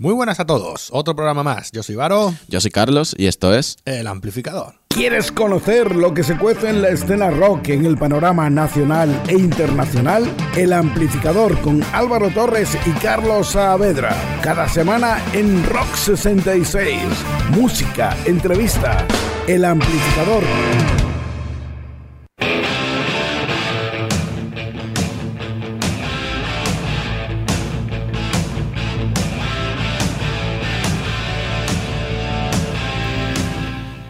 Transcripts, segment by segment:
Muy buenas a todos, otro programa más. Yo soy Varo, Yo soy Carlos y esto es el amplificador. ¿Quieres conocer lo que se cuece en la escena rock en el panorama nacional e internacional? El amplificador con Álvaro Torres y Carlos Saavedra. Cada semana en Rock 66. Música, entrevista. El amplificador.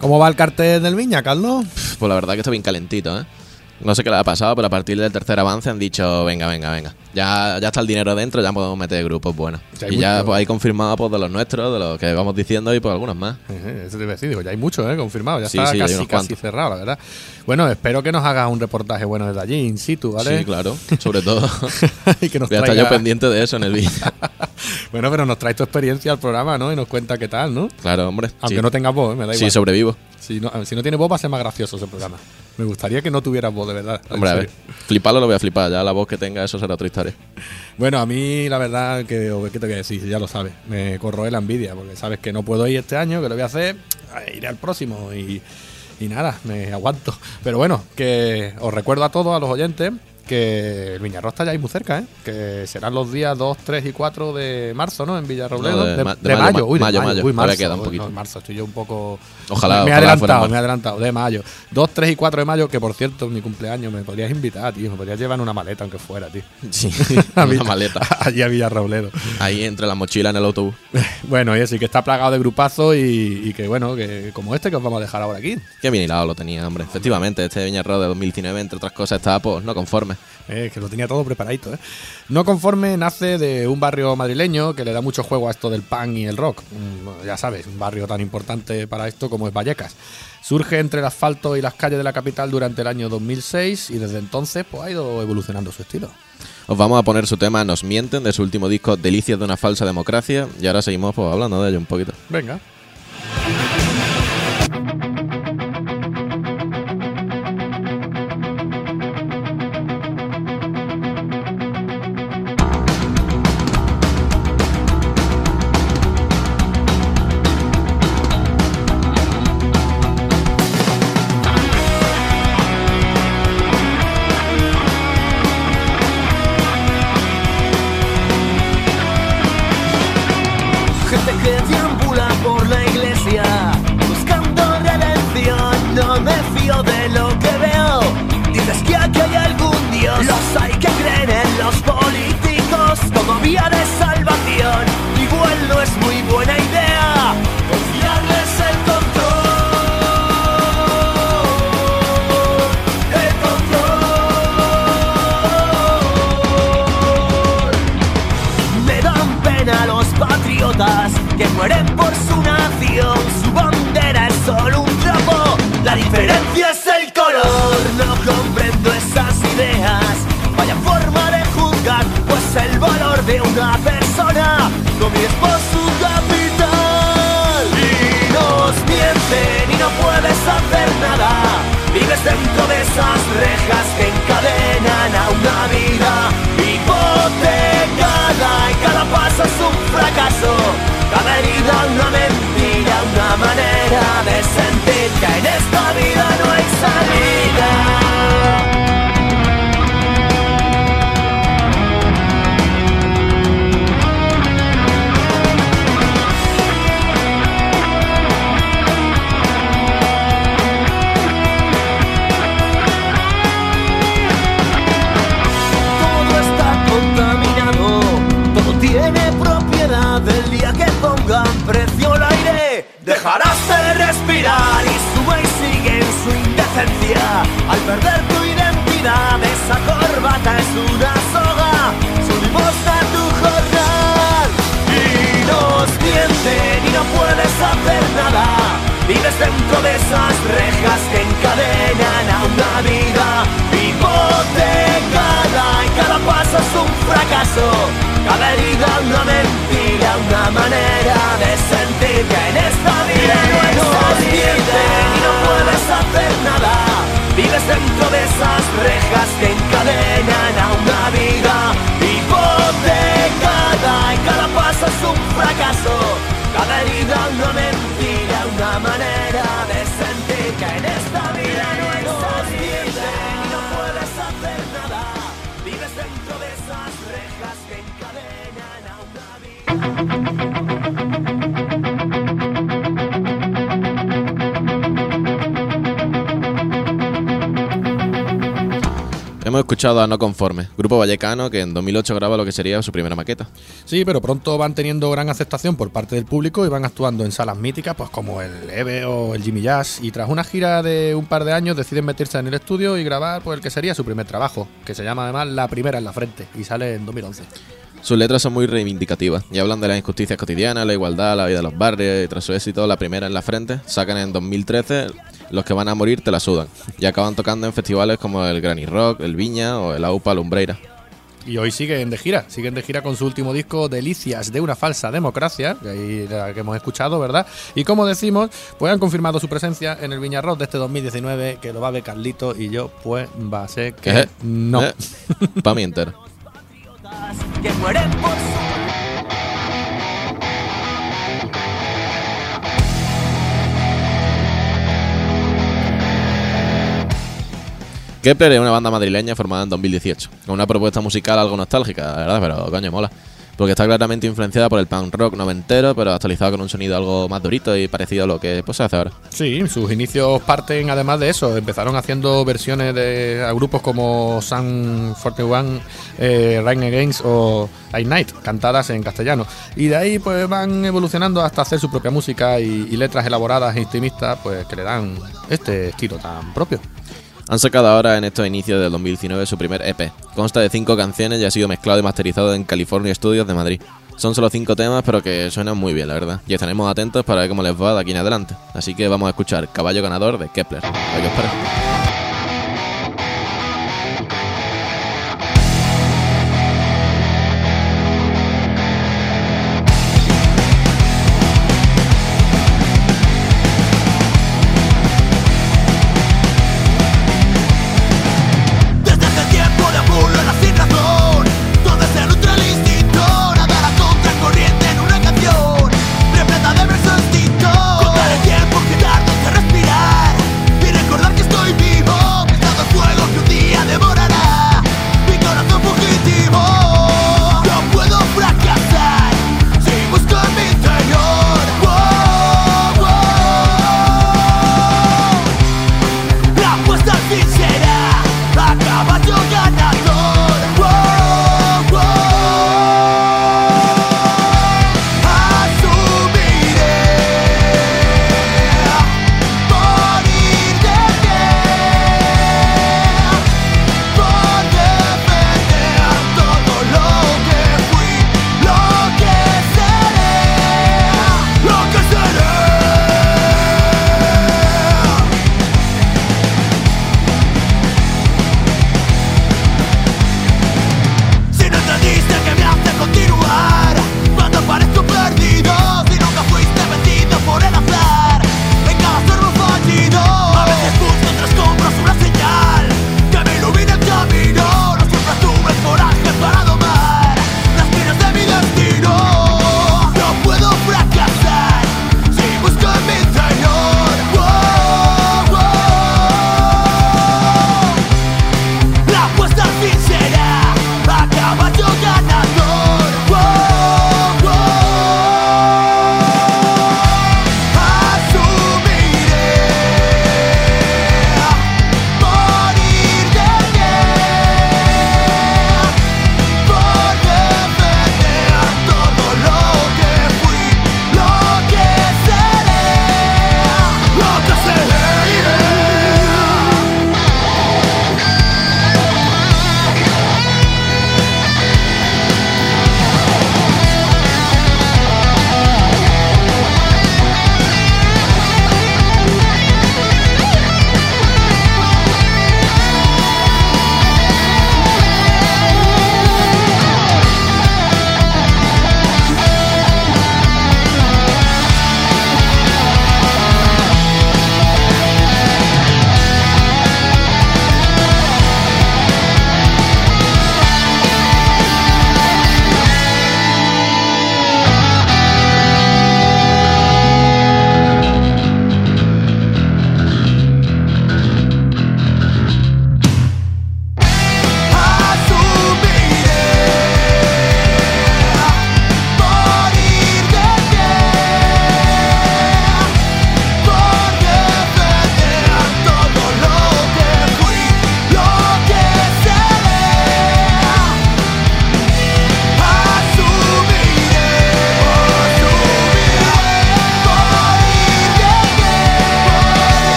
¿Cómo va el cartel del Viña, Carlos? Pues la verdad que está bien calentito, ¿eh? No sé qué le ha pasado, pero a partir del tercer avance han dicho, venga, venga, venga. Ya, ya está el dinero dentro, ya podemos meter grupos buenos. Ya y ya pues hay confirmado pues, de los nuestros, de los que vamos diciendo y pues algunos más. Eh, Eso te iba a decir, digo, ya hay mucho, ¿eh? Confirmado, ya Sí, está sí, casi, casi cerrado, la verdad. Bueno, espero que nos hagas un reportaje bueno desde allí, in situ, ¿vale? Sí, claro. Sobre todo, y que nos voy a estar traiga- yo pendiente de eso en el vídeo. Bueno, pero nos traes tu experiencia al programa, ¿no? Y nos cuenta qué tal, ¿no? Claro, hombre. Aunque sí. no tengas voz, ¿eh? me da igual. Sí, sobrevivo. Si no, si no tiene voz va a ser más gracioso ese programa. Me gustaría que no tuvieras voz, de verdad. Hombre, a ver. Fliparlo lo voy a flipar. Ya la voz que tenga, eso será otra historia. Bueno, a mí la verdad que, ¿qué te voy a decir? Ya lo sabes, me corroe la envidia, porque sabes que no puedo ir este año, que lo voy a hacer, eh, iré al próximo y, y nada, me aguanto. Pero bueno, que os recuerdo a todos, a los oyentes, que el Viñarro está ya ahí muy cerca, ¿eh? que serán los días 2, 3 y 4 de marzo, ¿no? En Villarrobledo. No, de de, de de mayo, mayo, uy, de mayo, mayo, mayo. uy, marzo, queda un uy, poquito. no, marzo, estoy yo un poco... Ojalá, me he adelantado, me he adelantado, de mayo. 2, 3 y 4 de mayo, que por cierto, mi cumpleaños, me podrías invitar, tío, me podrías llevar en una maleta, aunque fuera, tío. Sí, A una maleta. Allí a Villarrobledo. Ahí entre la mochila en el autobús. Bueno, y así que está plagado de grupazos y, y que bueno, que como este que os vamos a dejar ahora aquí. Qué bien hilado lo tenía, hombre. Efectivamente, este Viñarro de 2019, entre otras cosas, estaba pues no conforme. Eh, que lo tenía todo preparadito, ¿eh? No conforme nace de un barrio madrileño que le da mucho juego a esto del punk y el rock. Mm, bueno, ya sabes, un barrio tan importante para esto como es Vallecas. Surge entre el asfalto y las calles de la capital durante el año 2006 y desde entonces pues, ha ido evolucionando su estilo. Os vamos a poner su tema Nos mienten de su último disco Delicias de una falsa democracia y ahora seguimos pues hablando de ello un poquito. Venga. Que en esta vida no hay respirar y sube y sigue en su indecencia. Al perder tu identidad, esa corbata es una soga, su limosna tu jornal. Y nos mienten y no puedes hacer nada. Vives dentro de esas rejas que encadenan a una vida hipotecada y cada paso es un fracaso. Cada herida una mentira, una manera de sentir que en esta vida no hay salida y no puedes hacer nada. Vives dentro de esas rejas que encadenan a una vida hipotecada y cada paso es un fracaso. Cada herida una mentira, manera de sentir que en esta vida no existe y no puedes hacer nada. Vives dentro de esas rejas que encadenan a una vida. Hemos escuchado a No Conforme, grupo vallecano que en 2008 graba lo que sería su primera maqueta. Sí, pero pronto van teniendo gran aceptación por parte del público y van actuando en salas míticas, pues como el Eve o el Jimmy Jazz. Y tras una gira de un par de años deciden meterse en el estudio y grabar pues el que sería su primer trabajo, que se llama además La Primera en la Frente y sale en 2011. Sus letras son muy reivindicativas y hablan de las injusticias cotidianas, la igualdad, la vida de los barrios y tras su éxito, La Primera en la Frente, sacan en 2013 Los que van a morir te la sudan y acaban tocando en festivales como el Granny Rock, el Viña o el AUPA Lumbreira. Y hoy siguen de gira, siguen de gira con su último disco Delicias de una falsa democracia, que ahí la que hemos escuchado, ¿verdad? Y como decimos, pues han confirmado su presencia en el Viña Rock de este 2019, que lo va a ver Carlito y yo, pues va a ser que ¿Qué? no. Eh, pa' mí entero. que mueren Kepler es una banda madrileña formada en 2018, con una propuesta musical algo nostálgica, la verdad, pero coño, mola. Porque está claramente influenciada por el punk rock noventero, pero actualizado con un sonido algo más durito y parecido a lo que pues, se hace ahora. Sí, sus inicios parten además de eso. Empezaron haciendo versiones de a grupos como Sun 41, eh, Rain Against o Ignite, cantadas en castellano. Y de ahí pues van evolucionando hasta hacer su propia música y, y letras elaboradas e intimistas pues que le dan este estilo tan propio. Han sacado ahora en estos inicios del 2019 su primer EP. Consta de cinco canciones y ha sido mezclado y masterizado en California Studios de Madrid. Son solo cinco temas, pero que suenan muy bien, la verdad. Y estaremos atentos para ver cómo les va de aquí en adelante. Así que vamos a escuchar Caballo Ganador de Kepler. A parece.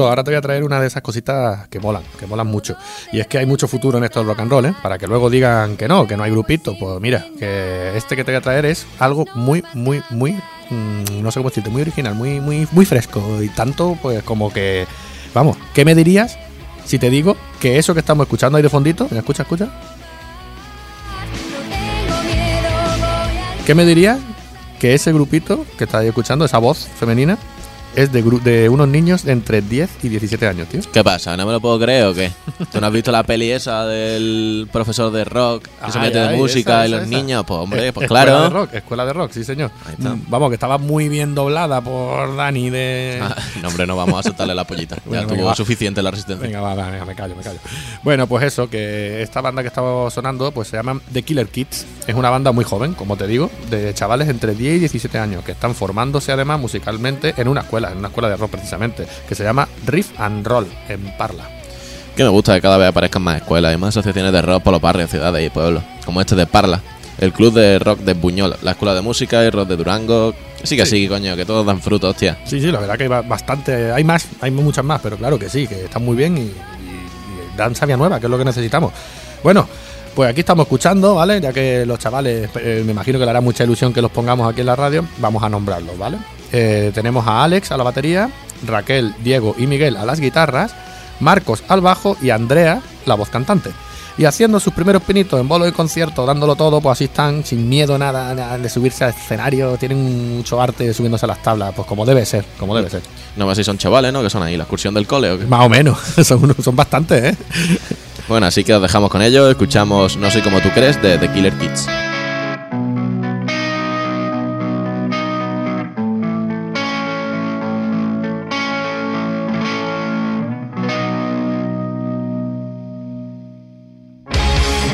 Ahora te voy a traer una de esas cositas que molan, que molan mucho. Y es que hay mucho futuro en esto del rock and roll, ¿eh? Para que luego digan que no, que no hay grupito. Pues mira, que este que te voy a traer es algo muy, muy, muy, mm, no sé cómo decirte, muy original, muy, muy, muy fresco. Y tanto, pues como que, vamos, ¿qué me dirías si te digo que eso que estamos escuchando ahí de fondito, mira, escucha, escucha, ¿qué me dirías que ese grupito que estáis escuchando, esa voz femenina, es de, gru- de unos niños de entre 10 y 17 años, tío? ¿Qué pasa? ¿No me lo puedo creer o qué? ¿Tú no has visto la peli esa del profesor de rock que se mete de música esa, y los esa. niños? Pues hombre, Eh, pues escuela claro. de rock, escuela de rock, sí, señor. Ahí está. Mm, Vamos, que estaba muy bien doblada por Dani de. Ah, no, hombre, no vamos a soltarle la pollita. Bueno, ya tuvo va. suficiente la resistencia. Venga, va, va, venga, me callo, me callo. Bueno, pues eso, que esta banda que estaba sonando, pues se llaman The Killer Kids. Es una banda muy joven, como te digo, de chavales entre 10 y 17 años, que están formándose además musicalmente en una escuela, en una escuela de rock precisamente, que se llama Riff and Roll, en Parla. Que me gusta que cada vez aparezcan más escuelas y más asociaciones de rock por los barrios, ciudades y pueblos, como este de Parla, el club de rock de Buñol, la escuela de música y rock de Durango. Sí que sí, coño, que todos dan fruto, hostia. Sí, sí, la verdad que hay ba- bastante, hay más, hay muchas más, pero claro que sí, que están muy bien y, y- y dan sabia nueva, que es lo que necesitamos. Bueno, pues aquí estamos escuchando, ¿vale? Ya que los chavales, eh, me imagino que le hará mucha ilusión que los pongamos aquí en la radio, vamos a nombrarlos, ¿vale? Eh, tenemos a Alex a la batería, Raquel, Diego y Miguel a las guitarras, Marcos al bajo y Andrea, la voz cantante. Y haciendo sus primeros pinitos en bolo y concierto, dándolo todo, pues así están, sin miedo nada, nada de subirse al escenario, tienen mucho arte subiéndose a las tablas, pues como debe ser, como debe ser. No sé si son chavales, ¿no? Que son ahí, la excursión del cole o qué. Más o menos, son, son bastantes, ¿eh? Bueno, así que os dejamos con ello. Escuchamos No soy como tú crees de The Killer Kids.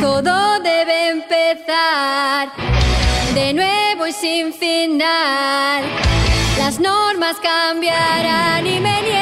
Todo debe empezar de nuevo y sin final. Las normas cambiarán y me niego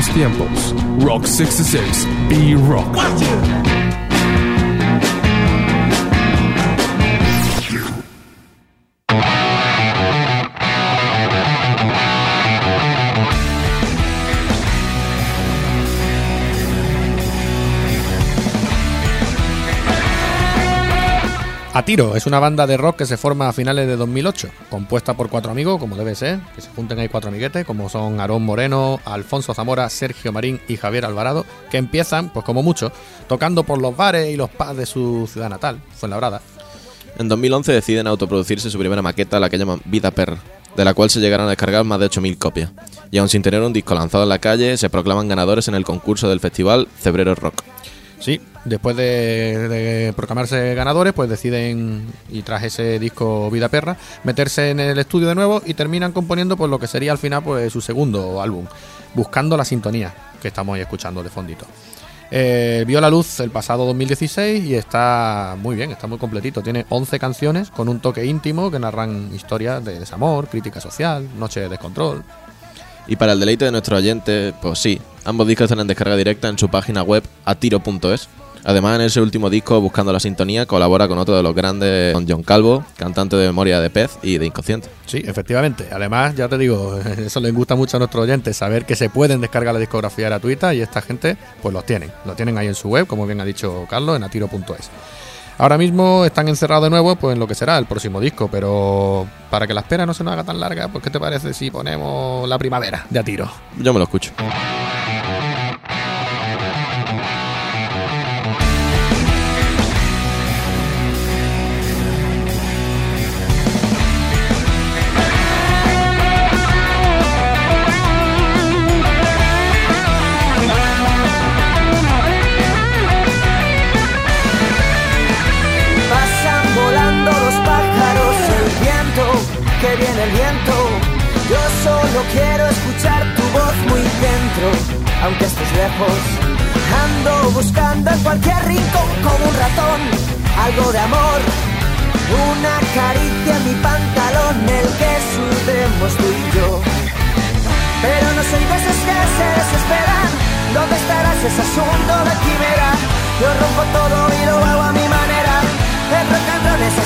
los tiempos. Rock 66, B-Rock. A Tiro es una banda de rock que se forma a finales de 2008, compuesta por cuatro amigos, como debe ser, que se junten ahí cuatro amiguetes, como son Aarón Moreno, Alfonso Zamora, Sergio Marín y Javier Alvarado, que empiezan, pues como mucho, tocando por los bares y los pubs de su ciudad natal, Fuenlabrada. En 2011 deciden autoproducirse su primera maqueta, la que llaman Vida Per, de la cual se llegaron a descargar más de 8.000 copias. Y aun sin tener un disco lanzado en la calle, se proclaman ganadores en el concurso del festival Febrero Rock. Sí, después de, proclamarse ganadores, pues deciden, y tras ese disco Vida Perra, meterse en el estudio de nuevo y terminan componiendo pues lo que sería al final pues su segundo álbum, Buscando la Sintonía, que estamos ahí escuchando de fondito. Eh, vio la luz el pasado 2016 y está muy bien, está muy completito. Tiene 11 canciones con un toque íntimo que narran historias de desamor, crítica social, noche de descontrol. Y para el deleite de nuestros oyentes, pues sí, ambos discos están en descarga directa en su página web atiro.es. Además, en ese último disco, Buscando la Sintonía, colabora con otro de los grandes, con John Calvo, cantante de Memoria de Pez y de Inconsciente. Sí, efectivamente. Además, ya te digo, eso les gusta mucho a nuestros oyentes, saber que se pueden descargar la discografía gratuita y esta gente, pues los tienen. Lo tienen ahí en su web, como bien ha dicho Carlos, en atiro.es. Ahora mismo están encerrados de nuevo pues en lo que será el próximo disco, pero para que la espera no se nos haga tan larga, pues ¿qué te parece si ponemos la primavera de a tiro? Yo me lo escucho. Aunque estés lejos. Ando buscando en cualquier rincón como un ratón, algo de amor. Una caricia en mi pantalón, el que sudemos tú y yo. Pero no soy de esos que se desesperan. ¿Dónde estarás? Es asunto de quimera. Yo rompo todo y lo hago a mi manera. El rock and roll ese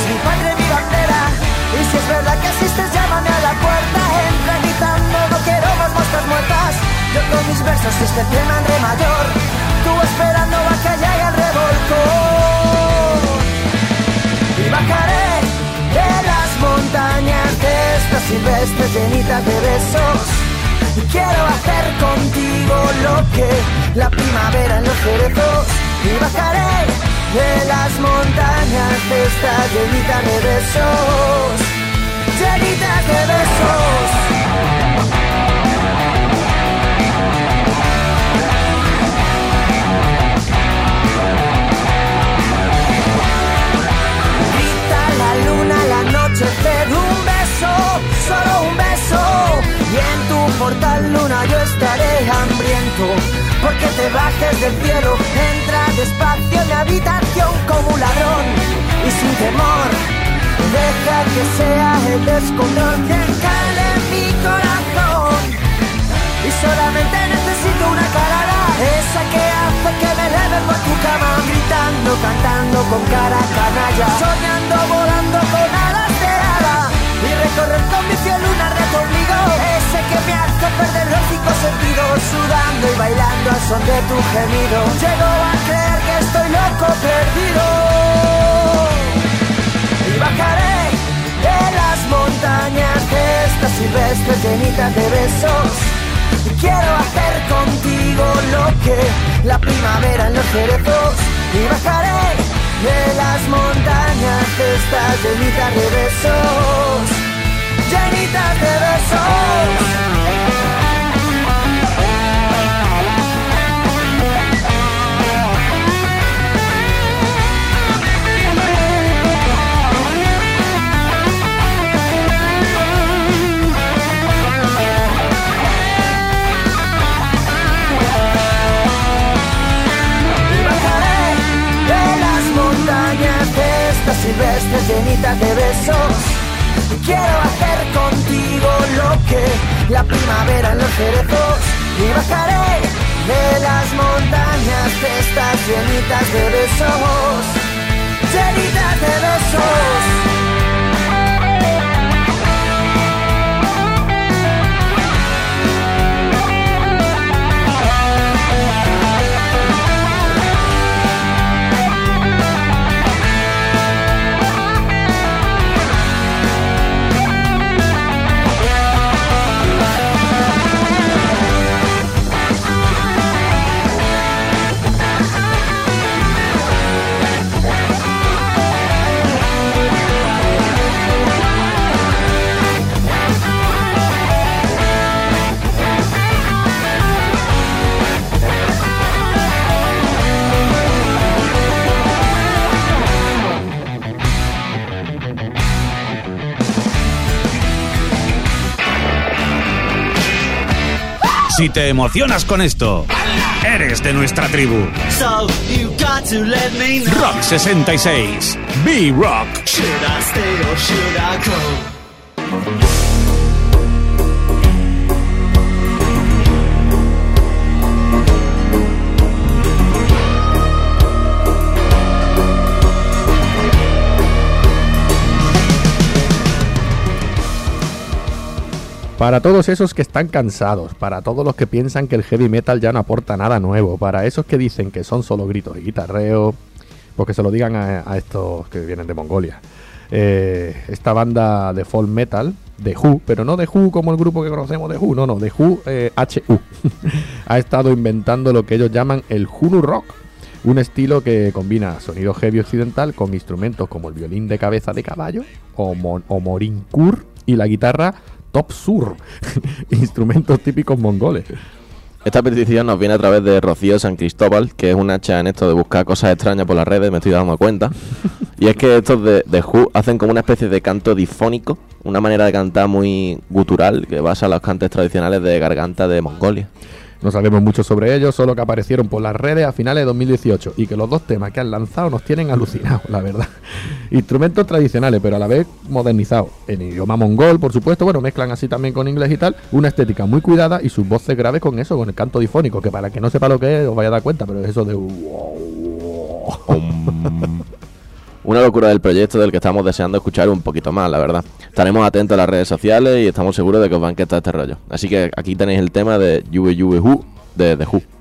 este tema en re mayor. Tú esperando a que llegue el revolcón. Y bajaré de las montañas de estas silvestres llenitas de besos. Y quiero hacer contigo lo que la primavera en los cerezos. Y bajaré de las montañas de estas llenitas de besos. Llenitas de besos. Solo un beso. Y en tu portal luna yo estaré hambriento. Porque te bajes del cielo, entra despacio en mi habitación como un ladrón. Y sin temor, deja que sea el descontrol quien cale en mi corazón. Y solamente necesito una carada Esa que hace que me eleve por tu cama Gritando, cantando con cara canalla Soñando, volando con Recorrer con mi tu ombligo Ese que me hace perder los cinco sentidos Sudando y bailando al son de tu gemido Llego a creer que estoy loco perdido y bajaré de las montañas de estas silvestres llenitas de besos. Y quiero hacer contigo lo que la primavera en los cerezos. Y bajaré de las montañas de estas llenitas de besos. Llenitas de besos. De las montañas de estas silvestres llenitas de besos. Quiero la primavera en los cerezos. y bajaré de las montañas estas llenitas de besos, llenitas de besos. Si te emocionas con esto, eres de nuestra tribu. So you got to let me know. Rock 66. B-Rock. Should I stay or should I go? Para todos esos que están cansados, para todos los que piensan que el heavy metal ya no aporta nada nuevo, para esos que dicen que son solo gritos y guitarreo, pues que se lo digan a, estos que vienen de Mongolia. Eh, esta banda de folk metal, de Who, pero no de Who como el grupo que conocemos de Who, no, no, de Who, eh, HU, ha estado inventando lo que ellos llaman el Hunu Rock, un estilo que combina sonido heavy occidental con instrumentos como el violín de cabeza de caballo o, mon- o y la guitarra top sur, instrumentos típicos mongoles. Esta petición nos viene a través de Rocío San Cristóbal, que es un hacha en esto de buscar cosas extrañas por las redes, me estoy dando cuenta. Y es que estos de, de Who hacen como una especie de canto difónico, una manera de cantar muy gutural que basa los cantes tradicionales de garganta de Mongolia. No sabemos mucho sobre ellos, solo que aparecieron por las redes a finales de 2018 y que los dos temas que han lanzado nos tienen alucinados, la verdad. Instrumentos tradicionales, pero a la vez modernizados. En idioma mongol, por supuesto, bueno, mezclan así también con inglés y tal. Una estética muy cuidada y sus voces graves con eso, con el canto difónico, que para que no sepa lo que es, os vaya a dar cuenta, pero es eso de... Una locura del proyecto del que estamos deseando escuchar un poquito más, la verdad. Estaremos atentos a las redes sociales y estamos seguros de que os va a encantar este rollo. Así que aquí tenéis el tema de Yue Yue Who de The Who.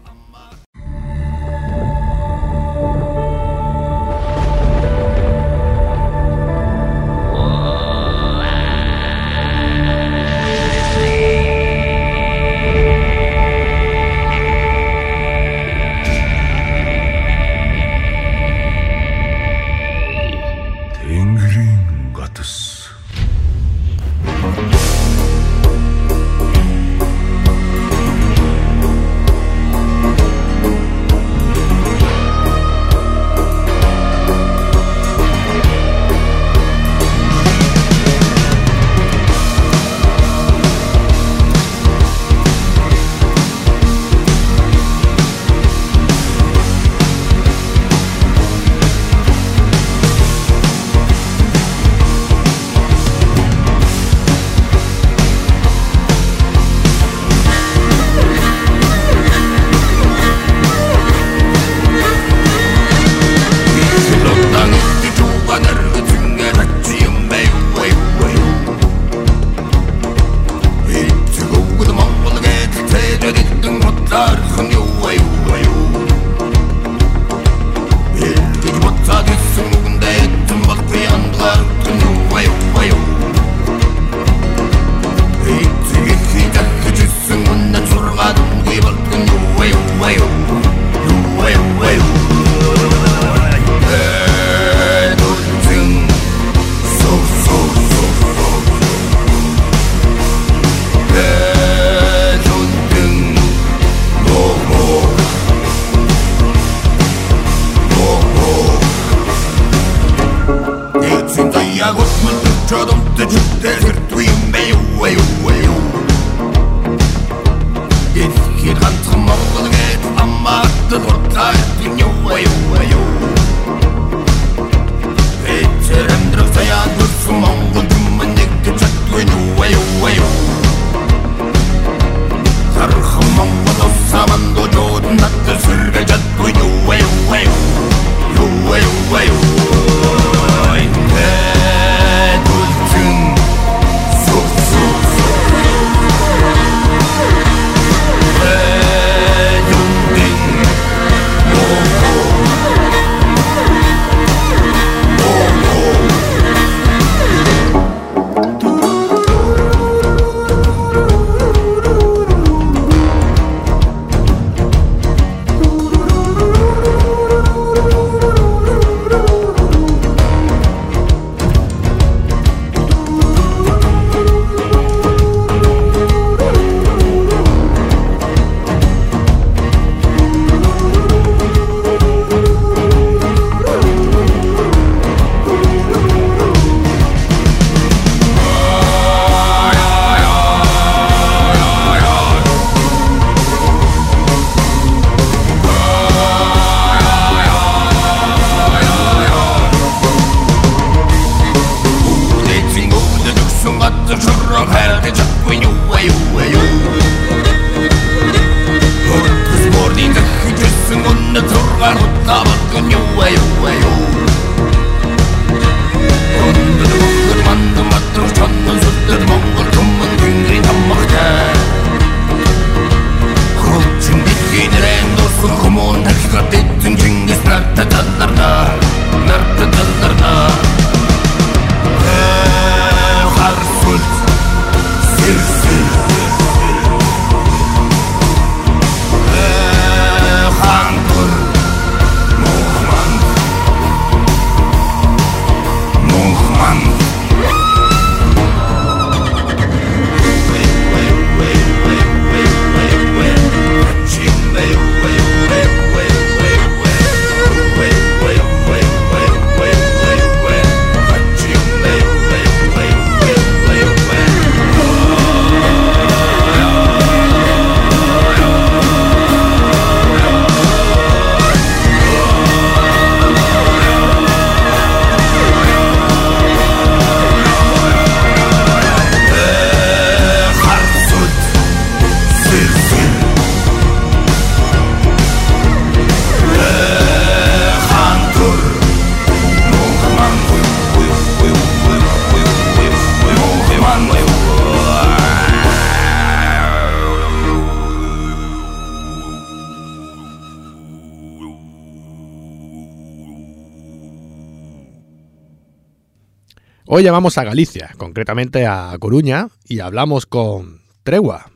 Hoy llamamos a Galicia, concretamente a Coruña, y hablamos con Tregua.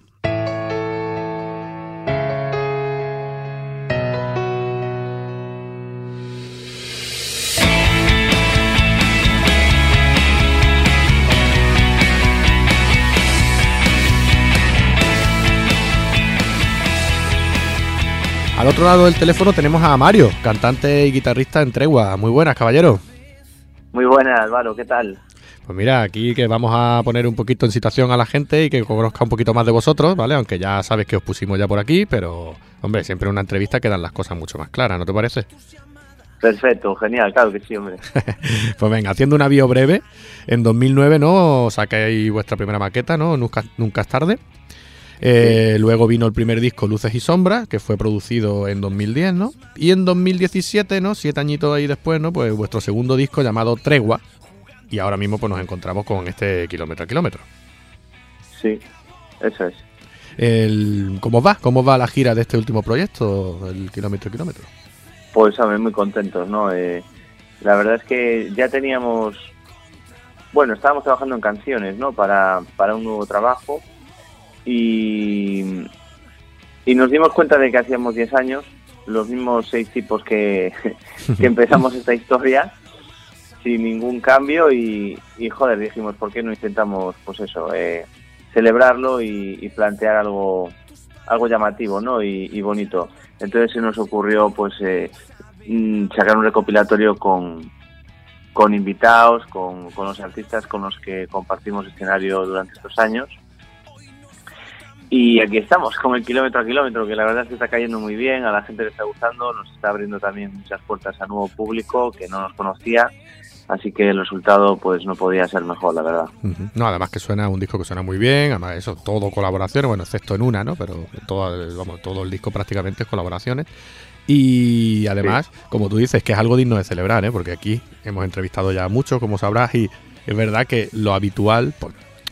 Al otro lado del teléfono tenemos a Mario, cantante y guitarrista en Tregua. Muy buenas, caballero. Muy buenas, Álvaro, ¿qué tal? Pues mira, aquí que vamos a poner un poquito en situación a la gente y que conozca un poquito más de vosotros, ¿vale? Aunque ya sabes que os pusimos ya por aquí, pero, hombre, siempre en una entrevista quedan las cosas mucho más claras, ¿no te parece? Perfecto, genial, claro que sí, hombre. Pues venga, haciendo una bio breve, en 2009, ¿no? Sacáis vuestra primera maqueta, ¿no? Nunca, nunca es tarde. Eh, Luego vino el primer disco Luces y Sombras, que fue producido en 2010, ¿no? Y en 2017, ¿no? Siete añitos ahí después, ¿no? Pues vuestro segundo disco llamado Tregua. Y ahora mismo pues nos encontramos con este kilómetro a kilómetro. Sí, eso es. El, ¿Cómo va? ¿Cómo va la gira de este último proyecto, el kilómetro a kilómetro? Pues, a ver, muy contentos, ¿no? Eh, la verdad es que ya teníamos, bueno, estábamos trabajando en canciones, ¿no? Para, para un nuevo trabajo y, y nos dimos cuenta de que hacíamos 10 años, los mismos seis tipos que, que empezamos esta historia, sin ningún cambio y, joder, dijimos, ¿por qué no intentamos, pues eso, eh, celebrarlo y, plantear algo algo llamativo, ¿no? Y, y bonito. Entonces se nos ocurrió, pues, eh, mm, sacar un recopilatorio con, con invitados, con, con los artistas con los que compartimos escenario durante estos años. Y aquí estamos, con el kilómetro a kilómetro, que la verdad es que está cayendo muy bien, a la gente le está gustando, nos está abriendo también muchas puertas a nuevo público que no nos conocía, así que el resultado pues no podía ser mejor, la verdad. No, además que suena un disco que suena muy bien, además eso, todo colaboraciones, bueno, excepto en una, ¿no? Pero todo, vamos, todo el disco prácticamente es colaboraciones. Y además, como tú dices, que es algo digno de celebrar, ¿eh? Porque aquí hemos entrevistado ya a muchos, como sabrás, y es verdad que lo habitual,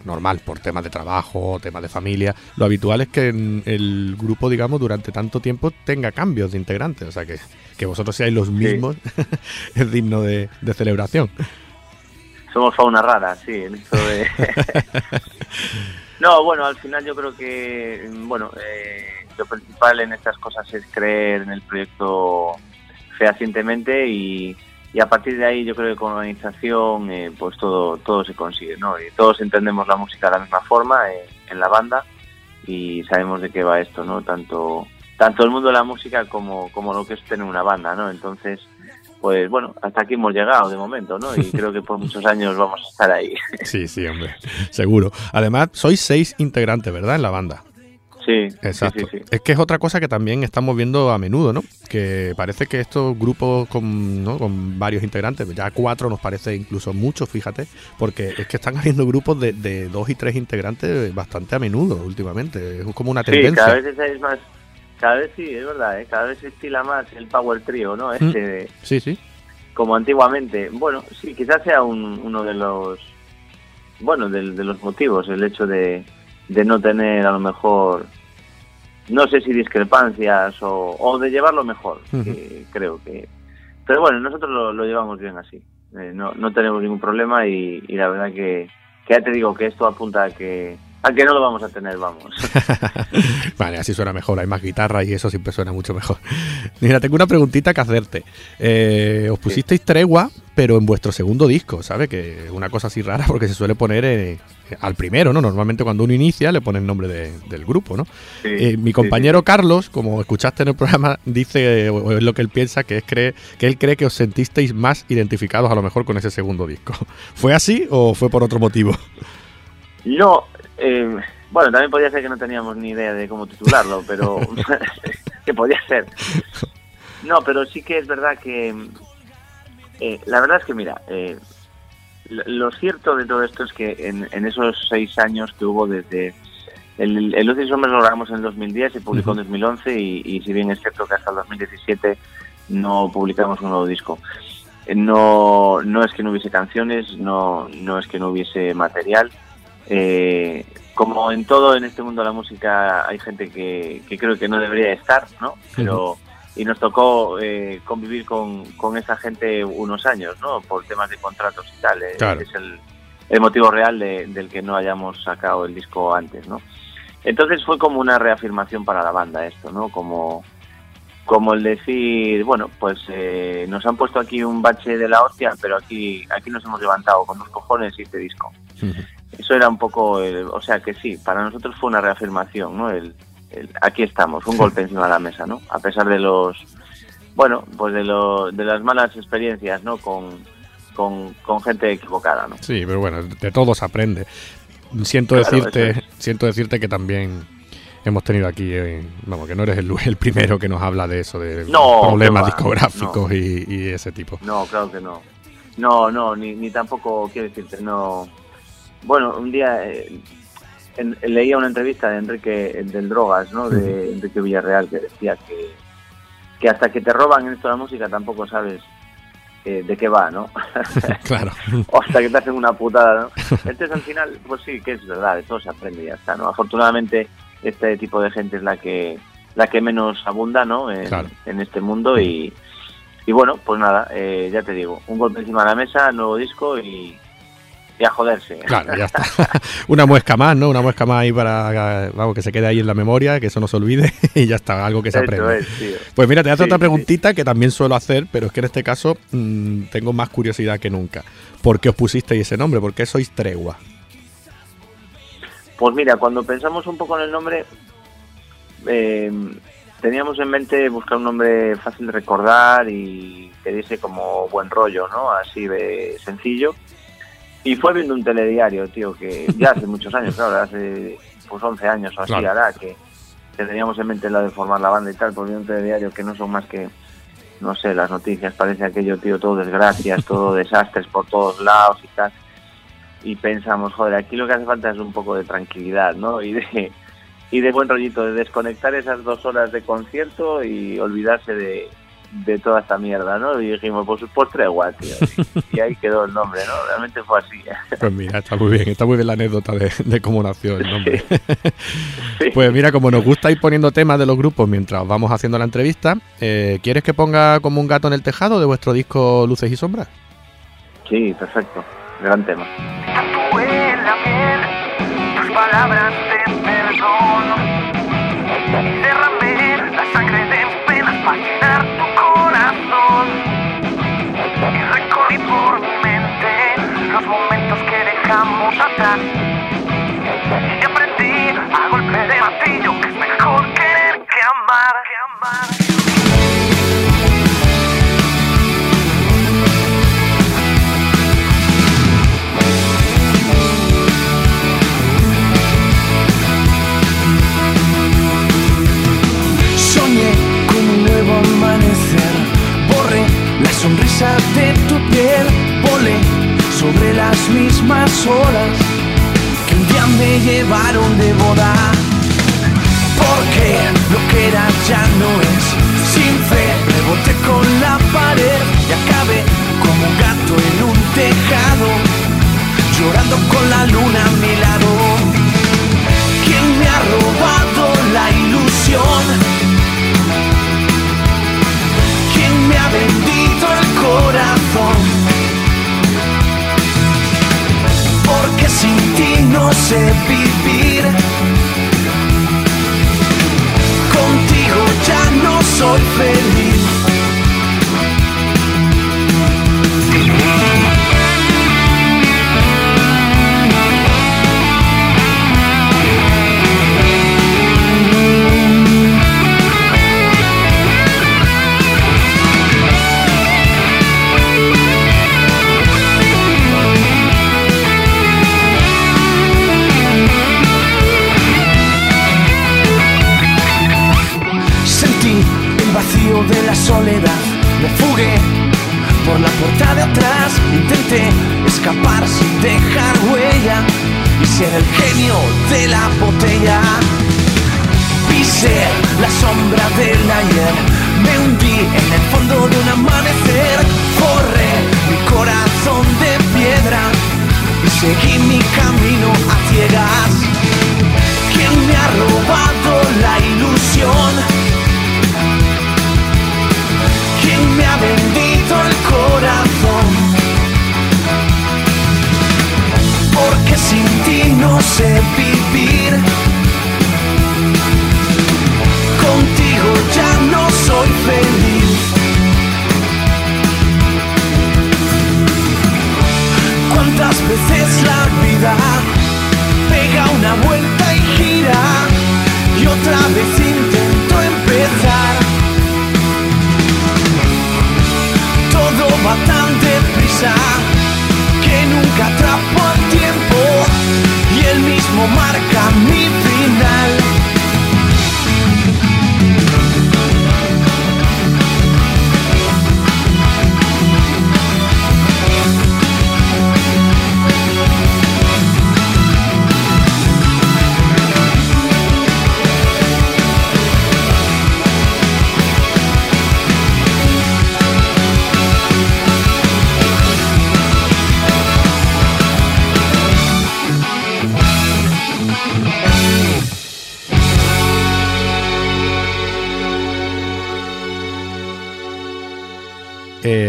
normal, por temas de trabajo, temas de familia, lo habitual es que el grupo, digamos, durante tanto tiempo tenga cambios de integrantes. O sea, que, que vosotros seáis los mismos es digno de, de celebración. Somos fauna rara, sí, en esto de... no, bueno, al final yo creo que, bueno, eh, lo principal en estas cosas es creer en el proyecto fehacientemente y, y a partir de ahí yo creo que con organización eh, pues todo todo se consigue, ¿no? Y todos entendemos la música de la misma forma eh, en la banda y sabemos de qué va esto, ¿no? Tanto tanto el mundo de la música como, como lo que es tener una banda, ¿no? Entonces, pues bueno, hasta aquí hemos llegado de momento, ¿no? Y creo que por muchos años vamos a estar ahí. Sí, sí, hombre, seguro. Además, sois seis integrantes, ¿verdad? En la banda. Sí, Exacto. sí, sí. Es que es otra cosa que también estamos viendo a menudo, ¿no? Que parece que estos grupos con, ¿no? con varios integrantes, ya cuatro nos parece incluso mucho, fíjate, porque es que están habiendo grupos de, de dos y tres integrantes bastante a menudo últimamente. Es como una Sí, tendencia. cada vez es más, Cada vez sí, es verdad, ¿eh? cada vez se estila más el Power Trio, ¿no? Este, de- Sí, sí. como antiguamente. Bueno, sí, quizás sea un- uno de los, bueno, del- de, los motivos, el hecho de, de no tener a lo mejor, no sé si discrepancias o, o de llevarlo mejor, que creo que... Pero bueno, nosotros lo, lo llevamos bien así, Eh, no, no tenemos ningún problema y, y la verdad que, que ya te digo que esto apunta a que, a que no lo vamos a tener, vamos. Vale, así suena mejor, hay más guitarra y eso siempre suena mucho mejor. Mira, tengo una preguntita que hacerte. Eh, os pusisteis tregua, pero en vuestro segundo disco, ¿sabes? Que es una cosa así rara porque se suele poner eh, al primero, ¿no? Normalmente cuando uno inicia le pone el nombre de- del grupo, ¿no? Sí, Eh, mi sí, compañero Carlos, como escuchaste en el programa, dice, o es lo que él piensa, que es cree, que él cree que os sentisteis más identificados a lo mejor con ese segundo disco. ¿Fue así o fue por otro motivo? No, eh, bueno, también podría ser que no teníamos ni idea de cómo titularlo, pero que podía ser. No, pero sí que es verdad que eh, la verdad es que mira, eh, lo, cierto de todo esto es que en, en esos seis años que hubo desde el, el Luces y Sombras lo grabamos en el 2010, se publicó en 2011 y, y si bien es cierto que hasta el 2017 no publicamos un nuevo disco. Eh, No, no es que no hubiese canciones, no, no es que no hubiese material. Eh, como en todo en este mundo de la música hay gente que, que creo que no debería estar, ¿no? Pero y nos tocó eh, convivir con, con esa gente unos años, ¿no? Por temas de contratos y tal. eh, Claro. Es el, el motivo real de- del que no hayamos sacado el disco antes, ¿no? Entonces fue como una reafirmación para la banda esto, ¿no? Como, como el decir, bueno, pues eh, nos han puesto aquí un bache de la hostia, pero aquí, aquí nos hemos levantado con dos cojones y este disco. Eso era un poco, el- o sea que sí, para nosotros fue una reafirmación, ¿no? El, el- aquí estamos, un golpe encima de la mesa, ¿no? A pesar de los, bueno, pues de, lo, de las malas experiencias, ¿no? Con, con, con gente equivocada, ¿no? Sí, pero bueno, de todo se aprende. Siento Claro, decirte, siento decirte que también hemos tenido aquí, eh, vamos, que no eres el, el primero que nos habla de eso, de No, problemas va, discográficos y, y ese tipo. No, claro que no. No, no, ni, ni tampoco quiero decirte, no. Bueno, un día eh, en- leía una entrevista de Enrique del Drogas, ¿no? De Enrique Villarreal, que decía que, que hasta que te roban en esto de la música tampoco sabes eh, de qué va, ¿no? claro. o hasta que te hacen una putada, ¿no? Entonces al final, pues sí, que es verdad, todo se aprende y ya está, ¿no? Afortunadamente este tipo de gente es la que la que menos abunda, ¿no? En, Claro. en este mundo y, y bueno, pues nada, eh, ya te digo, un golpe encima de la mesa, nuevo disco y, y a joderse. Claro, ya está. Una muesca más, ¿no? Una muesca más ahí para vamos, que se quede ahí en la memoria, que eso no se olvide y ya está, algo que se aprende. es. Pues mira, te hago Sí, otra sí. preguntita que también suelo hacer, pero es que en este caso mm, tengo más curiosidad que nunca. ¿Por qué os pusisteis ese nombre? ¿Por qué sois tregua? Pues mira, cuando pensamos un poco en el nombre, eh, teníamos en mente buscar un nombre fácil de recordar y que diese como buen rollo, ¿no? Así de sencillo. Y fue viendo un telediario, tío, que ya hace muchos años, claro, hace pues 11 años o así, Claro. hará, que, que teníamos en mente la de formar la banda y tal, pues vi un telediario que no son más que, no sé, las noticias, parece aquello, tío, todo desgracias, todo desastres por todos lados y tal y pensamos, joder, aquí lo que hace falta es un poco de tranquilidad, ¿no? Y de, y de buen rollito, de desconectar esas dos horas de concierto y olvidarse de, de toda esta mierda, ¿no? Y dijimos, pues, pues tregua, tío. Y, y ahí quedó el nombre, ¿no? Realmente fue así. Pues mira, está muy bien, está muy bien la anécdota de, de cómo nació el nombre. Sí. Pues mira, como nos gusta ir poniendo temas de los grupos mientras vamos haciendo la entrevista, eh, ¿quieres que ponga como un gato en el tejado de vuestro disco Luces y Sombras? Sí, perfecto. Gran tema. Tatué en la piel tus palabras de tu piel, volé sobre las mismas olas que un día me llevaron de boda. Por Porque lo que era ya no es. Sin fe, rebote con la pared y acabé como un gato en un tejado, llorando con la luna a mi lado. ¿Quién me ha robado la ilusión? ¿Quién me ha vendido el corazón? Porque sin ti no sé vivir.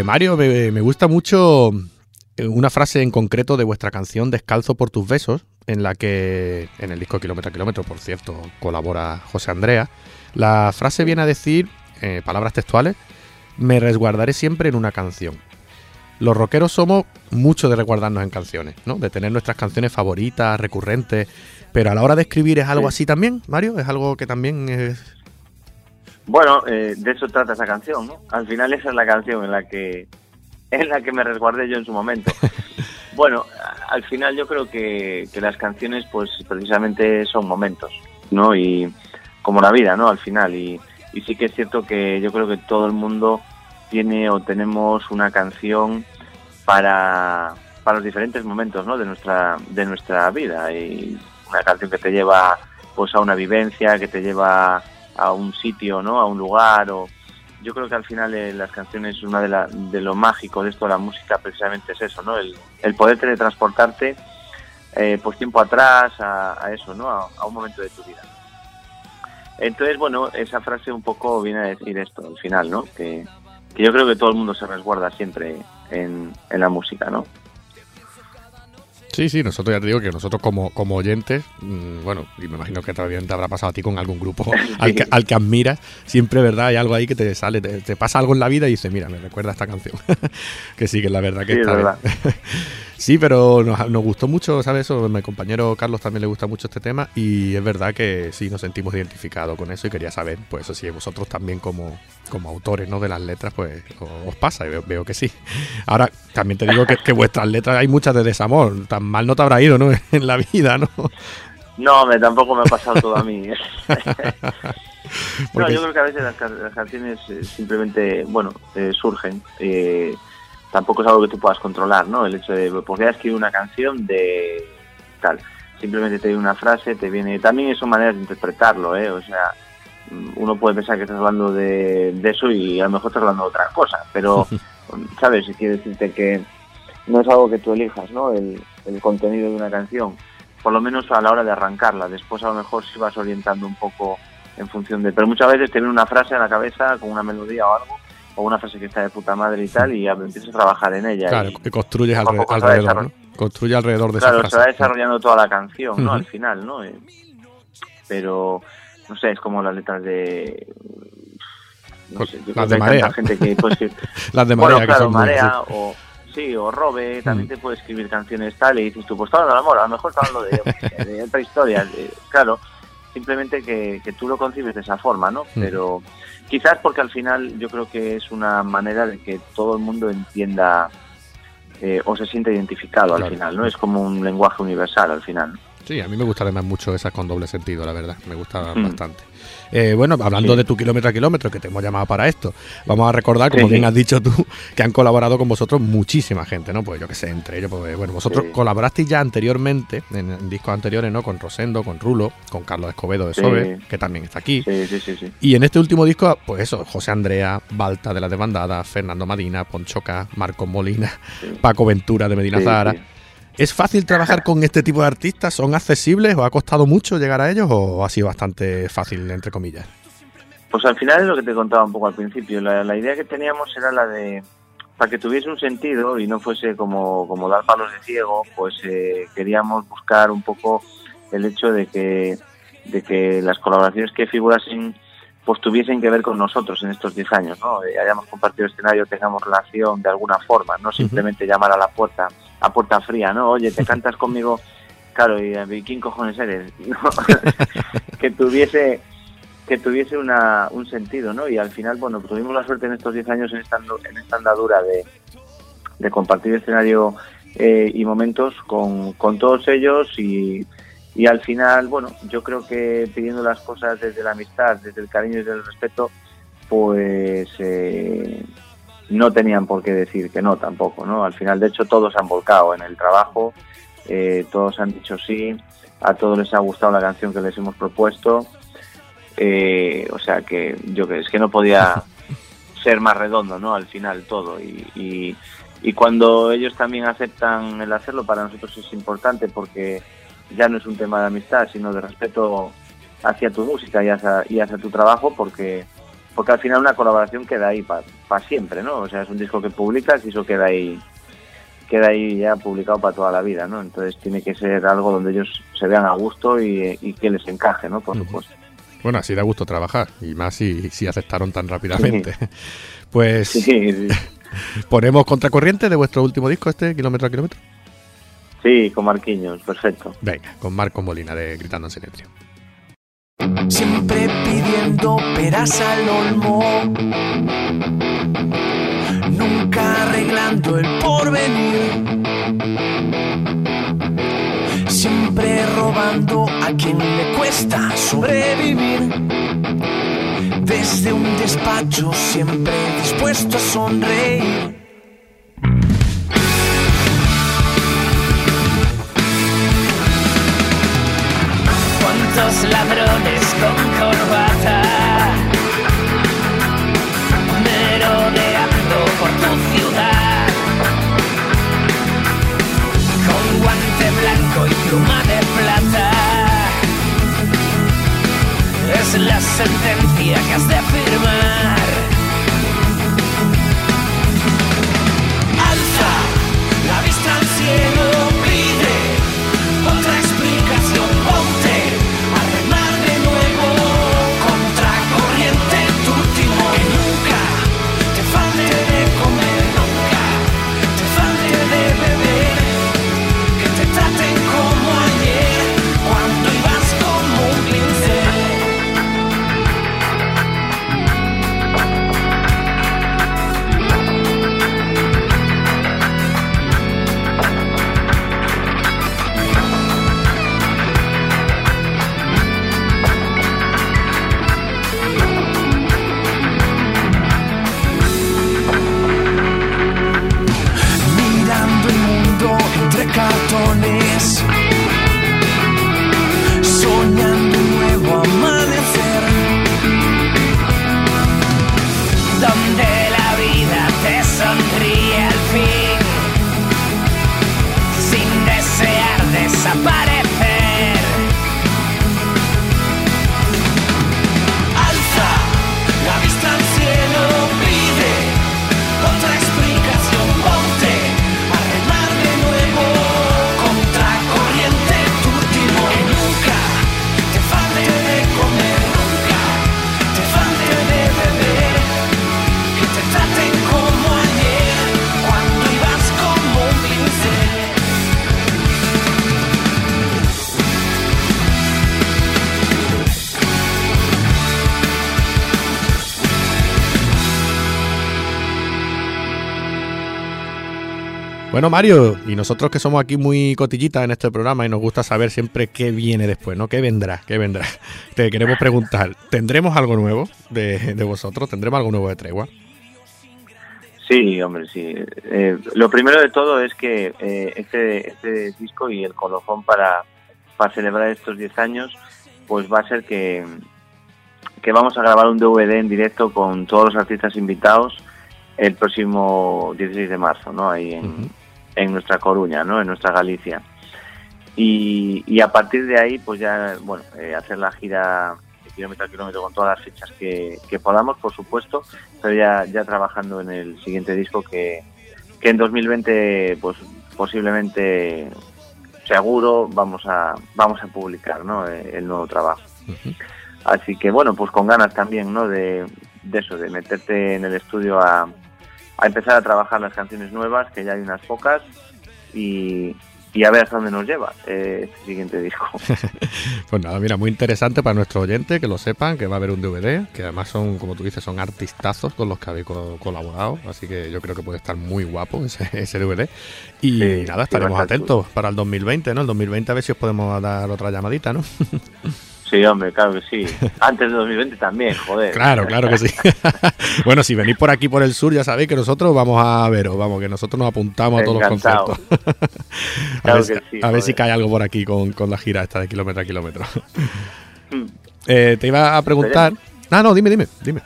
Mario, me, me gusta mucho eh, una frase en concreto de vuestra canción Descalzo por tus besos, en la que en el disco Kilómetro a Kilómetro, por cierto, colabora José Andrea. La frase viene a decir, eh, palabras textuales, me resguardaré siempre en una canción. Los rockeros somos mucho de resguardarnos en canciones, ¿no? De tener nuestras canciones favoritas, recurrentes. Pero a la hora de escribir es algo Sí. así también, Mario, es algo que también es... Bueno, eh, de eso trata esa canción, ¿no? Al final esa es la canción en la que en la que me resguardé yo en su momento. bueno, al final yo creo que, que las canciones pues precisamente son momentos, ¿no? Y como la vida, ¿no? Al final. Y, y sí que es cierto que yo creo que todo el mundo tiene o tenemos una canción para, para los diferentes momentos, ¿no? De nuestra, de nuestra vida. Y una canción que te lleva pues a una vivencia, que te lleva a un sitio, ¿no? A un lugar o yo creo que al final eh, las canciones una de, la, de lo mágico de esto de la música precisamente es eso, ¿no? El, poder teletransportarte eh, pues tiempo atrás a, eso, ¿no? A, un momento de tu vida. Entonces, bueno, esa frase un poco viene a decir esto al final, ¿no? Que, yo creo que todo el mundo se resguarda siempre en la música, ¿no? Sí, sí, nosotros ya te digo que nosotros como, como oyentes, mm, bueno, y me imagino que también te habrá pasado a ti con algún grupo al, que, al que admiras, siempre, ¿verdad? Hay algo ahí que te sale, te, te pasa algo en la vida y dices, mira, me recuerda esta canción. que sí, que es la verdad que Sí, es está verdad. bien. sí, pero nos, nos gustó mucho, ¿sabes? Eso, a mi compañero Carlos también le gusta mucho este tema y es verdad que sí nos sentimos identificados con eso y quería saber, pues eso sí, vosotros también como, como autores, ¿no? De las letras, pues os pasa y veo, veo que sí. Ahora, también te digo que, que vuestras letras hay muchas de desamor, tan mal no te habrá ido, ¿no? En la vida, ¿no? No, me, tampoco me ha pasado todo a mí. no, Porque- yo creo que a veces las, ca- las canciones eh, simplemente, bueno, eh, surgen. Eh, tampoco es algo que tú puedas controlar, ¿no? El hecho de, pues voy a escribir una canción de tal. Simplemente te viene una frase, te viene... También son maneras de interpretarlo, ¿eh? O sea, mm, uno puede pensar que estás hablando de, de eso y a lo mejor estás hablando de otra cosa, pero, ¿sabes? Si quiere decirte que no es algo que tú elijas, ¿no? El, el contenido de una canción, por lo menos a la hora de arrancarla. Después a lo mejor si vas orientando un poco en función de... Pero muchas veces te viene una frase en la cabeza con una melodía o algo, o una frase que está de puta madre y tal, y empiezas a trabajar en ella. Claro, y- que construyes alrededor, desarroll- ¿no? Construye alrededor de claro, esa se va desarrollando toda la canción, ¿no? Al final, ¿no? Eh, Pero, no sé, es como las letras de... No Pues sé, yo las de que Marea. gente que puede escribir- Las de bueno, Marea, que claro, son muy- Marea sí. o... Sí, o Robe, también Mm. te puede escribir canciones tal y dices tú, pues está hablando del amor, a lo mejor está hablando de, de otra historia. de- claro, simplemente que, que tú lo concibes de esa forma, ¿no? Mm. Pero quizás porque al final yo creo que es una manera de que todo el mundo entienda eh, o se sienta identificado al final, ¿no? Es como un lenguaje universal al final. Sí, a mí me gusta además mucho esas con doble sentido, la verdad. Me gusta Mm. bastante. Eh, bueno, hablando Sí. de tu kilómetro a kilómetro, que te hemos llamado para esto, vamos a recordar, como Sí. bien has dicho tú, que han colaborado con vosotros muchísima gente, ¿no? Pues yo que sé, entre ellos, pues bueno, vosotros colaborasteis ya anteriormente, en, en discos anteriores, ¿no? Con Rosendo, con Rulo, con Carlos Escobedo de. Sobe, que también está aquí. Sí, sí, sí, sí. Y en este último disco, pues eso, José Andrea, Balta de la Desbandada, Fernando Madina, Ponchoca, Marcos Molina. Paco Ventura de Medina Zahara. ¿Es fácil trabajar con este tipo de artistas? ¿Son accesibles? ¿O ha costado mucho llegar a ellos? ¿O ha sido bastante fácil, entre comillas? Pues al final es lo que te contaba un poco al principio. La, la idea que teníamos era la de, para que tuviese un sentido y no fuese como, como dar palos de ciego, pues eh, queríamos buscar un poco el hecho de que, de que las colaboraciones que figurasen pues tuviesen que ver con nosotros en estos 10 años, ¿no? Eh, hayamos compartido escenario, tengamos relación de alguna forma, no simplemente llamar a la puerta, a puerta fría, ¿no? Oye, te cantas conmigo, claro, y, y ¿quién cojones eres? ¿No? que tuviese que tuviese una, un sentido, ¿no? Y al final, bueno, tuvimos la suerte en estos 10 años en esta, en esta andadura de, de compartir escenario eh, y momentos con, con todos ellos y, y al final, bueno, yo creo que pidiendo las cosas desde la amistad, desde el cariño y desde el respeto, pues eh, no tenían por qué decir que no tampoco, ¿no? Al final, de hecho, todos han volcado en el trabajo, eh, todos han dicho sí, a todos les ha gustado la canción que les hemos propuesto, eh, o sea que yo que es que no podía ser más redondo, ¿no? Al final todo y, y, y cuando ellos también aceptan el hacerlo para nosotros es importante porque ya no es un tema de amistad, sino de respeto hacia tu música y hacia, y hacia tu trabajo porque porque al final una colaboración queda ahí para siempre, ¿no? O sea, es un disco que publicas y eso queda ahí queda ahí ya publicado para toda la vida, ¿no? Entonces tiene que ser algo donde ellos se vean a gusto y, y que les encaje, ¿no? Por supuesto. Bueno, así da gusto trabajar. Y más si, si aceptaron tan rápidamente. Pues Sí, sí. ponemos contracorriente de vuestro último disco, este kilómetro a kilómetro. Sí, con Marquinhos, perfecto. Venga, con Marco Molina de Gritando en Silencio. Siempre pidiendo peras al olmo. Nunca arreglando el porvenir. Siempre robando a quien le cuesta sobrevivir. Desde un despacho siempre dispuesto a sonreír. ¿Cuántos ladrones con corbata la sentencia que has de firmar. Bueno, Mario, y nosotros que somos aquí muy cotillitas en este programa y nos gusta saber siempre qué viene después, ¿no? ¿Qué vendrá? ¿Qué vendrá? Te queremos preguntar, ¿tendremos algo nuevo de, de vosotros? ¿Tendremos algo nuevo de tregua? Sí, hombre, sí. Eh, lo primero de todo es que eh, este, este disco y el colofón para, para celebrar estos 10 años, pues va a ser que, que vamos a grabar un DVD en directo con todos los artistas invitados el próximo 16 de marzo, ¿no? Ahí en, en nuestra Coruña, ¿no? En nuestra Galicia. Y, y a partir de ahí, pues ya, bueno, eh, hacer la gira de kilómetro a kilómetro con todas las fechas que, que podamos, por supuesto, pero ya, ya trabajando en el siguiente disco que, que en 2020, pues posiblemente, seguro, vamos a, vamos a publicar, ¿no? Eh, El nuevo trabajo. Así que bueno, pues con ganas también, ¿no? De, de eso, de meterte en el estudio a, a empezar a trabajar las canciones nuevas, que ya hay unas pocas, y, y a ver hasta dónde nos lleva eh, este siguiente disco. Pues nada, mira, muy interesante para nuestro oyente, que lo sepan, que va a haber un DVD, que además son, como tú dices, son artistazos con los que habéis co- colaborado, así que yo creo que puede estar muy guapo ese, ese DVD. Y Sí, nada, estaremos atentos para el 2020, ¿no? El 2020 a ver si os podemos dar otra llamadita, ¿no? Sí, hombre, claro que sí. Antes de 2020 también, joder. Claro, claro que sí. bueno, si venís por aquí por el sur, ya sabéis que nosotros vamos a veros, vamos, que nosotros nos apuntamos a todos los conciertos. a Claro ver, si- que sí, a ver si joder. cae algo por aquí con, con la gira esta de kilómetro a kilómetro. Mm. Eh, te iba a preguntar. Ah, no, dime, dime, dime.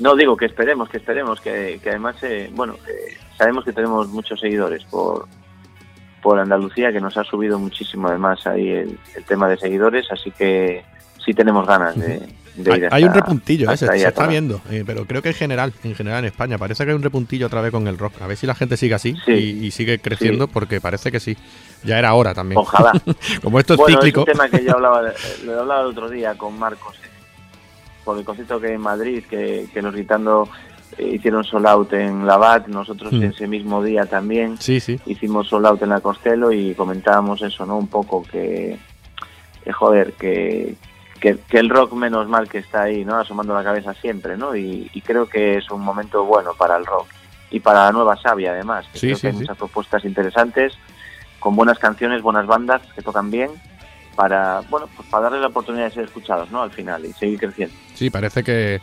No, digo que esperemos, que esperemos, que, que además, eh, bueno, eh, sabemos que tenemos muchos seguidores por, por Andalucía, que nos ha subido muchísimo además ahí el, el tema de seguidores, así que sí tenemos ganas de, de Hay, ir hay un hasta- repuntillo, eh, se, hasta está viendo, eh, pero creo que en general, en general en España, parece que hay un repuntillo otra vez con el rock. A ver si la gente sigue así Sí. y, y sigue creciendo, porque parece que sí. Ya era hora también. Ojalá. Como esto es bueno, cíclico. es un tema que yo hablaba, lo hablaba el otro día con Marcos, eh, por el concierto que en Madrid, que, que los gritando hicieron sold out en la BAT, nosotros Mm. ese mismo día también Sí, sí. hicimos sold out en la Costello y comentábamos eso, ¿no? Un poco que, que, joder, que, que, que el rock menos mal que está ahí, ¿no? Asomando la cabeza siempre, ¿no? Y, y creo que es un momento bueno para el rock y para la nueva Sabia además, que Sí, creo que hay muchas propuestas interesantes con buenas canciones, buenas bandas que tocan bien para, bueno, pues para darle la oportunidad de ser escuchados, ¿no? Al final y seguir creciendo. Sí, parece que,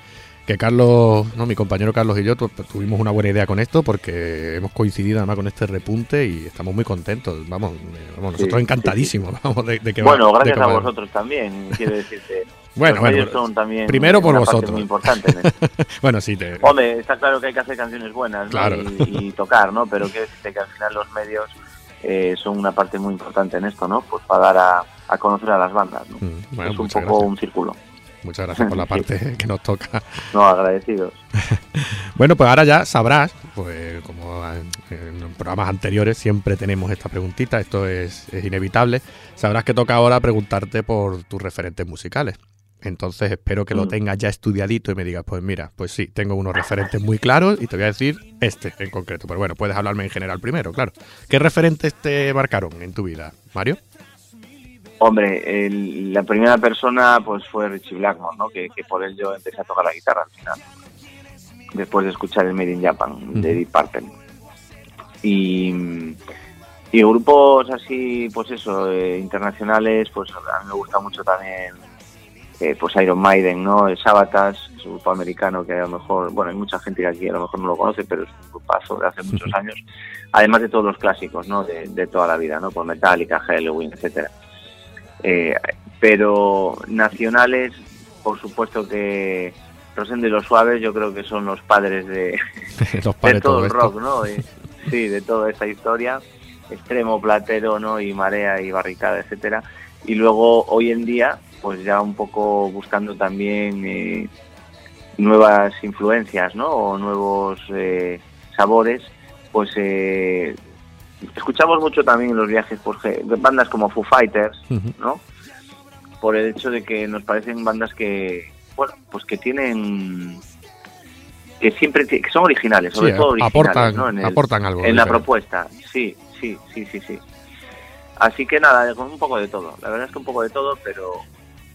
que Carlos, no, mi compañero Carlos y yo tu- tuvimos una buena idea con esto porque hemos coincidido además con este repunte y estamos muy contentos. Vamos, eh, vamos Sí, nosotros sí, encantadísimos, vamos, de, de que bueno, va- de gracias que a va- vosotros también, quiero decirte. Bueno, bueno, son también primero por vosotros. muy importante. Bueno, sí, te, Hombre, está claro que hay que hacer canciones buenas y, y tocar, ¿no? Pero quiero decirte que al final los medios eh, son una parte muy importante en esto, ¿no? Pues para dar a, a conocer a las bandas, ¿no? Mm, bueno, es un poco gracias. un círculo. Muchas gracias por la parte que nos toca. No, agradecidos. Bueno, pues ahora ya sabrás, pues como en, en programas anteriores siempre tenemos esta preguntita, esto es, es inevitable, sabrás que toca ahora preguntarte por tus referentes musicales. Entonces espero que lo Mm. tengas ya estudiadito y me digas, pues mira, pues sí, tengo unos referentes muy claros y te voy a decir este en concreto. Pero bueno, puedes hablarme en general primero, claro. ¿Qué referentes te marcaron en tu vida, Mario? Hombre, el- la primera persona pues fue Richie Blackmore, ¿no? Que, que por él yo empecé a tocar la guitarra al final. Después de escuchar el Made in Japan de. Deep Purple. Y, y grupos así, pues eso, eh, internacionales, pues a mí me gusta mucho también eh, pues Iron Maiden, ¿no? El Sabatas, es un grupo americano que a lo mejor, bueno, hay mucha gente que aquí a lo mejor no lo conoce, pero es un grupazo de hace muchos años. Además de todos los clásicos, ¿no? De, de toda la vida, ¿no? Por Metallica, Halloween, etcétera. Eh, pero nacionales, por supuesto que Rosendo y los Suaves, yo creo que son los padres de, Los de todo todo el rock, ¿no? Y- sí, de toda esta historia, extremo, platero, ¿no? Y marea y barricada, etcétera. Y luego hoy en día, pues ya un poco buscando también eh, nuevas influencias, ¿no? O nuevos eh, sabores, pues eh, escuchamos mucho también en los viajes ge- bandas como Foo Fighters. ¿no? Por el hecho de que nos parecen bandas que, bueno, pues que tienen que siempre que son originales, sobre Sí, todo originales, aportan, ¿no? En, el- aportan algo. en la propuesta, sí, sí, sí, sí, sí. Así que nada, con un poco de todo. La verdad es que un poco de todo, pero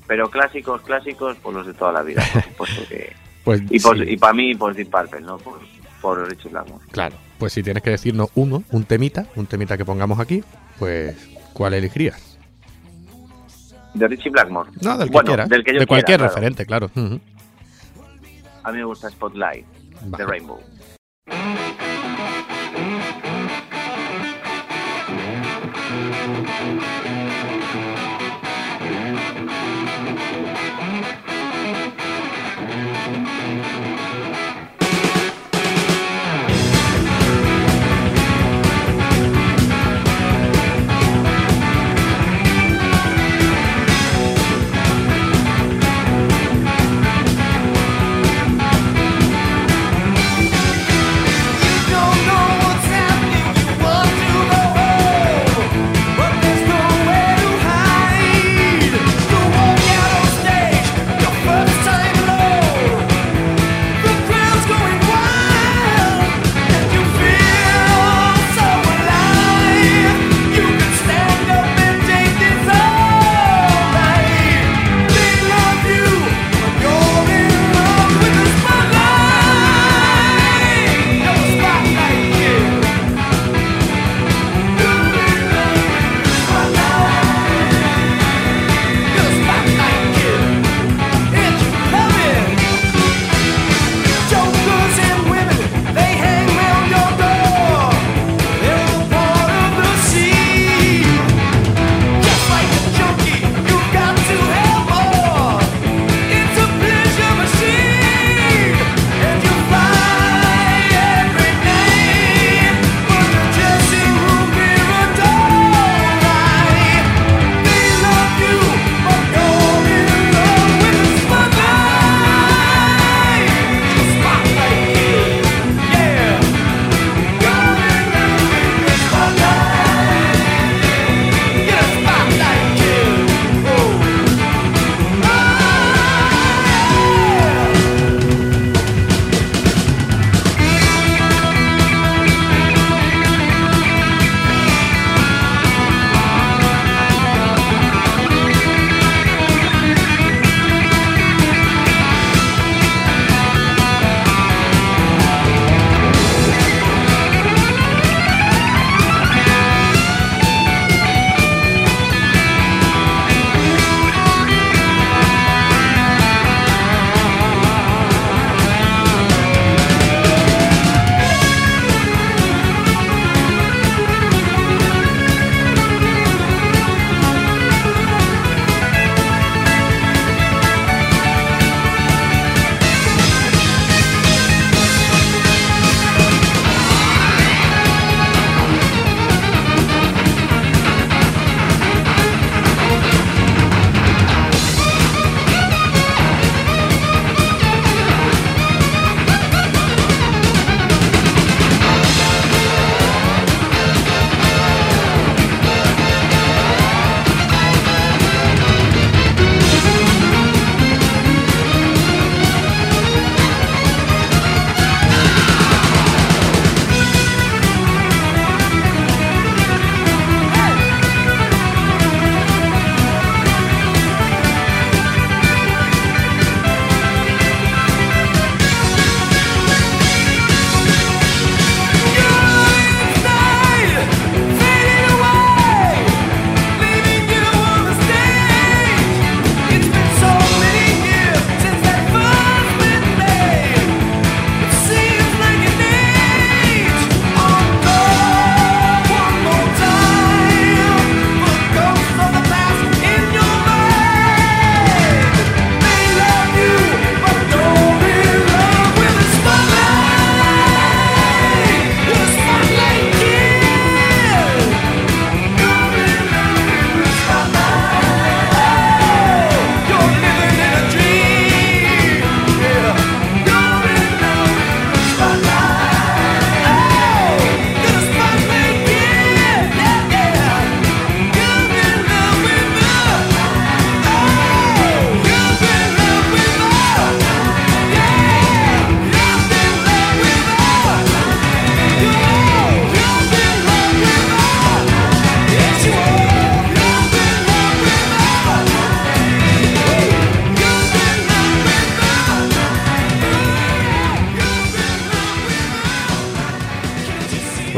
pero clásicos, clásicos, pues los de toda la vida, por supuesto que. Pues, Y, pues, sí. y para mí, pues Deep Purple, ¿no? Por, por Richie Blackmore. Claro. Pues si tienes que decirnos uno, un temita, un temita que pongamos aquí, pues ¿cuál elegirías? De Richie Blackmore. No, del que Bueno, quieras. del que yo de cualquier quiera, claro. referente, claro. A mí me gusta Spotlight, de. Rainbow.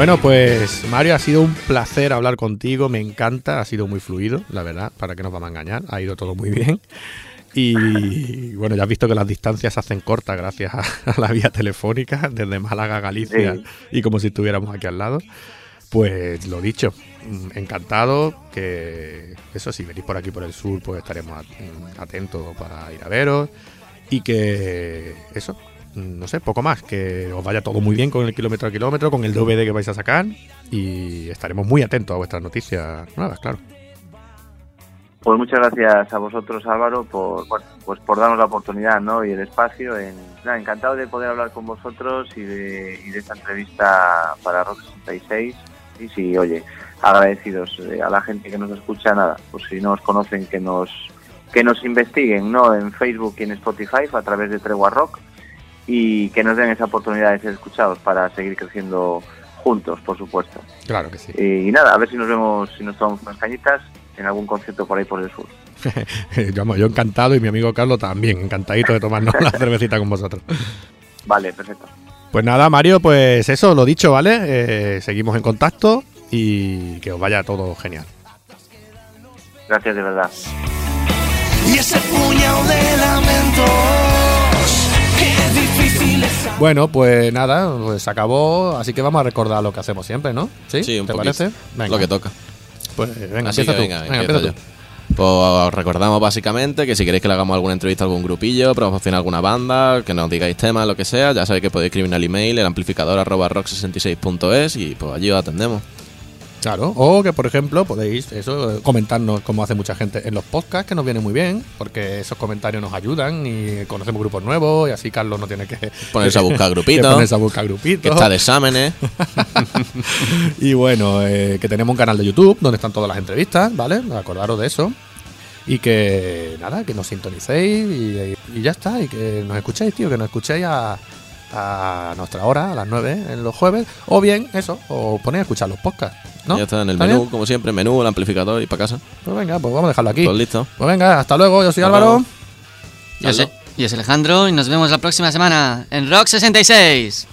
Bueno, pues Mario, ha sido un placer hablar contigo, me encanta, ha sido muy fluido, la verdad, para que nos vamos a engañar, ha ido todo muy bien. Y bueno, ya has visto que las distancias se hacen cortas gracias a, a la vía telefónica, desde Málaga a Galicia Sí. y como si estuviéramos aquí al lado. Pues lo dicho, mm, encantado, que eso si venís por aquí por el sur, pues estaremos mm, atentos para ir a veros y que eso, no sé, poco más, que os vaya todo muy bien con el kilómetro a kilómetro, con el DVD que vais a sacar y estaremos muy atentos a vuestras noticias nuevas, claro. Pues muchas gracias a vosotros, Álvaro, por bueno, pues por darnos la oportunidad ¿no? y el espacio. En, nada, encantado de poder hablar con vosotros y de, y de esta entrevista para Rock 66. Y sí, oye, agradecidos eh, a la gente que nos escucha. Nada, pues si no os conocen, que nos que nos investiguen ¿no? en Facebook y en Spotify a través de Tregua Rock y que nos den esa oportunidad de ser escuchados para seguir creciendo juntos, por supuesto. Claro que sí. Y, nada, a ver si nos vemos, si nos tomamos unas cañitas en algún concierto por ahí por el sur. yo, encantado y mi amigo Carlos también, encantadito de tomarnos la cervecita con vosotros. Vale, perfecto. Pues nada, Mario, pues eso, lo dicho, ¿vale? Eh, seguimos en contacto y que os vaya todo genial. Gracias de verdad. Y ese puñado de es. Bueno, pues nada, pues se acabó, así que vamos a recordar lo que hacemos siempre, ¿no? Sí, Sí, un ¿te poquito. parece? Venga. Lo que toca. Pues venga, Así empieza que tú. venga, Venga, empiezo empieza yo. tú. Pues os recordamos básicamente que si queréis que le hagamos alguna entrevista a algún grupillo, promocionar alguna banda, que nos digáis temas, lo que sea, ya sabéis que podéis escribir al email, el amplificador arroba rock66.es y pues allí os atendemos. Claro, o que por ejemplo podéis eso comentarnos como hace mucha gente en los podcasts, que nos viene muy bien, porque esos comentarios nos ayudan y conocemos grupos nuevos y así Carlos no tiene que Ponerse a buscar que grupitos, ponerse a buscar que grupitos. está de exámenes. Y bueno, eh, que tenemos un canal de YouTube donde están todas las entrevistas, ¿vale? Acordaros de eso. Y que nada, que nos sintonicéis y, y ya está. Y que nos escuchéis, tío, que nos escuchéis a, a nuestra hora, a las 9 en los jueves. O bien, eso, o ponéis a escuchar los podcasts, ¿no? Ya está en el ¿Está menú, bien? como siempre, menú, el amplificador y para casa. Pues venga, pues vamos a dejarlo aquí. Pues listo. Pues venga, hasta luego. Yo soy Álvaro. Yo soy, yo soy Alejandro y nos vemos la próxima semana en Rock 66.